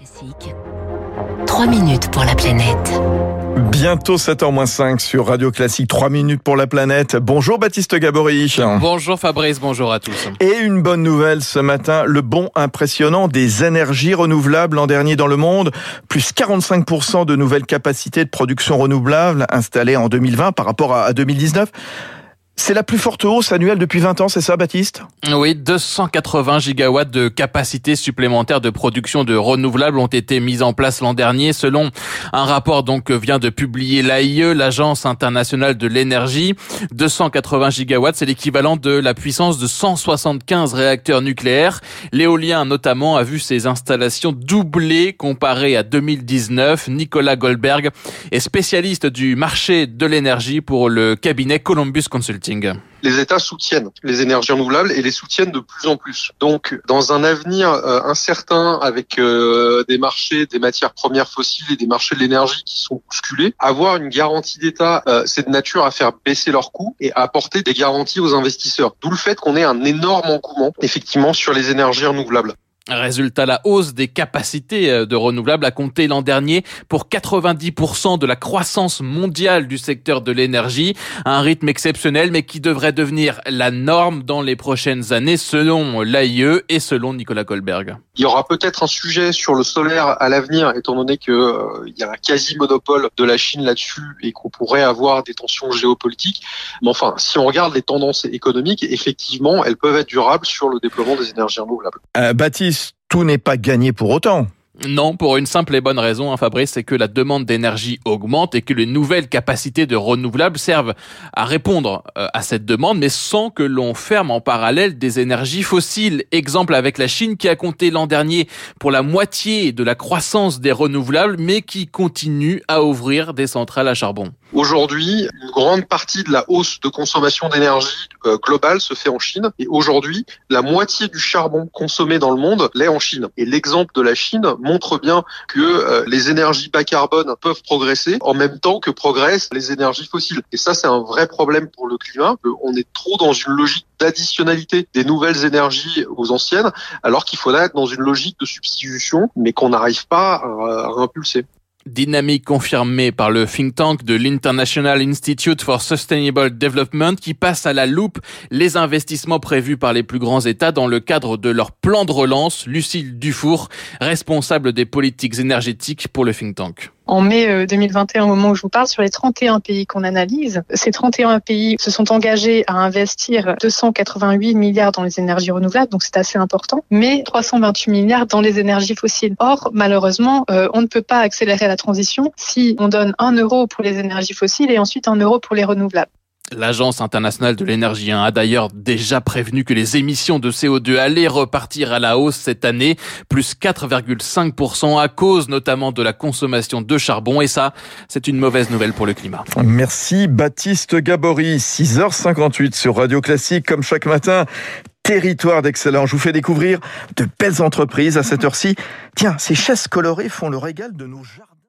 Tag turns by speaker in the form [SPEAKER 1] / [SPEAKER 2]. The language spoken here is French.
[SPEAKER 1] Classique. 3 minutes pour la planète.
[SPEAKER 2] Bientôt 7h-5 sur Radio Classique, 3 minutes pour la planète. Bonjour Baptiste Gabory.
[SPEAKER 3] Bonjour Fabrice, bonjour à tous.
[SPEAKER 2] Et une bonne nouvelle ce matin, le bond impressionnant des énergies renouvelables l'an dernier dans le monde, plus 45% de nouvelles capacités de production renouvelable installées en 2020 par rapport à 2019. C'est la plus forte hausse annuelle depuis 20 ans, c'est ça, Baptiste?
[SPEAKER 3] Oui, 280 gigawatts de capacité supplémentaire de production de renouvelables ont été mises en place l'an dernier, selon un rapport donc que vient de publier l'AIE, l'Agence internationale de l'énergie. 280 gigawatts, c'est l'équivalent de la puissance de 175 réacteurs nucléaires. L'éolien, notamment, a vu ses installations doubler comparé à 2019. Nicolas Goldberg est spécialiste du marché de l'énergie pour le cabinet Columbus Consulting.
[SPEAKER 4] Les États soutiennent les énergies renouvelables et les soutiennent de plus en plus. Donc, dans un avenir euh, incertain avec euh, des marchés des matières premières fossiles et des marchés de l'énergie qui sont bousculés, avoir une garantie d'État, euh, c'est de nature à faire baisser leurs coûts et à apporter des garanties aux investisseurs. D'où le fait qu'on ait un énorme engouement, effectivement, sur les énergies renouvelables.
[SPEAKER 3] Résultat, la hausse des capacités euh, de renouvelables a compté l'an dernier pour 90% de la croissance mondiale du secteur de l'énergie, un rythme exceptionnel mais qui devrait devenir la norme dans les prochaines années selon l'AIE et selon Nicolas Goldberg.
[SPEAKER 4] Il y aura peut-être un sujet sur le solaire à l'avenir étant donné que euh, il y a un quasi monopole de la Chine là-dessus et qu'on pourrait avoir des tensions géopolitiques. Mais enfin, si on regarde les tendances économiques, effectivement, elles peuvent être durables sur le déploiement des énergies renouvelables.
[SPEAKER 2] Euh, Baptiste tout n'est pas gagné pour autant.
[SPEAKER 3] Non, pour une simple et bonne raison, hein, Fabrice, c'est que la demande d'énergie augmente et que les nouvelles capacités de renouvelables servent à répondre euh, à cette demande, mais sans que l'on ferme en parallèle des énergies fossiles. Exemple avec la Chine qui a compté l'an dernier pour la moitié de la croissance des renouvelables, mais qui continue à ouvrir des centrales à charbon.
[SPEAKER 4] Aujourd'hui, une grande partie de la hausse de consommation d'énergie euh, globale se fait en Chine. Et aujourd'hui, la moitié du charbon consommé dans le monde l'est en Chine. Et l'exemple de la Chine montre bien que euh, les énergies bas carbone peuvent progresser en même temps que progressent les énergies fossiles. Et ça, c'est un vrai problème pour le climat. On est trop dans une logique d'additionnalité des nouvelles énergies aux anciennes, alors qu'il faudrait être dans une logique de substitution, mais qu'on n'arrive pas à, à impulser.
[SPEAKER 3] Dynamique confirmée par le think tank de l'International Institute for Sustainable Development qui passe à la loupe les investissements prévus par les plus grands États dans le cadre de leur plan de relance. Lucille Dufour, responsable des politiques énergétiques pour le think tank
[SPEAKER 5] en mai 2021, euh, au moment où je vous parle, sur les 31 pays qu'on analyse, ces 31 pays se sont engagés à investir 288 milliards dans les énergies renouvelables, donc c'est assez important, mais 328 milliards dans les énergies fossiles. Or, malheureusement, euh, on ne peut pas accélérer la transition si on donne un euro pour les énergies fossiles et ensuite un euro pour les renouvelables.
[SPEAKER 3] L'Agence internationale de l'énergie a d'ailleurs déjà prévenu que les émissions de CO2 allaient repartir à la hausse cette année, plus 4,5% à cause notamment de la consommation de charbon. Et ça, c'est une mauvaise nouvelle pour le climat.
[SPEAKER 2] Merci Baptiste Gabory, 6h58 sur Radio Classique, comme chaque matin territoire d'excellence. Je vous fais découvrir de belles entreprises à cette heure-ci. Tiens, ces chaises colorées font le régal de nos jardins.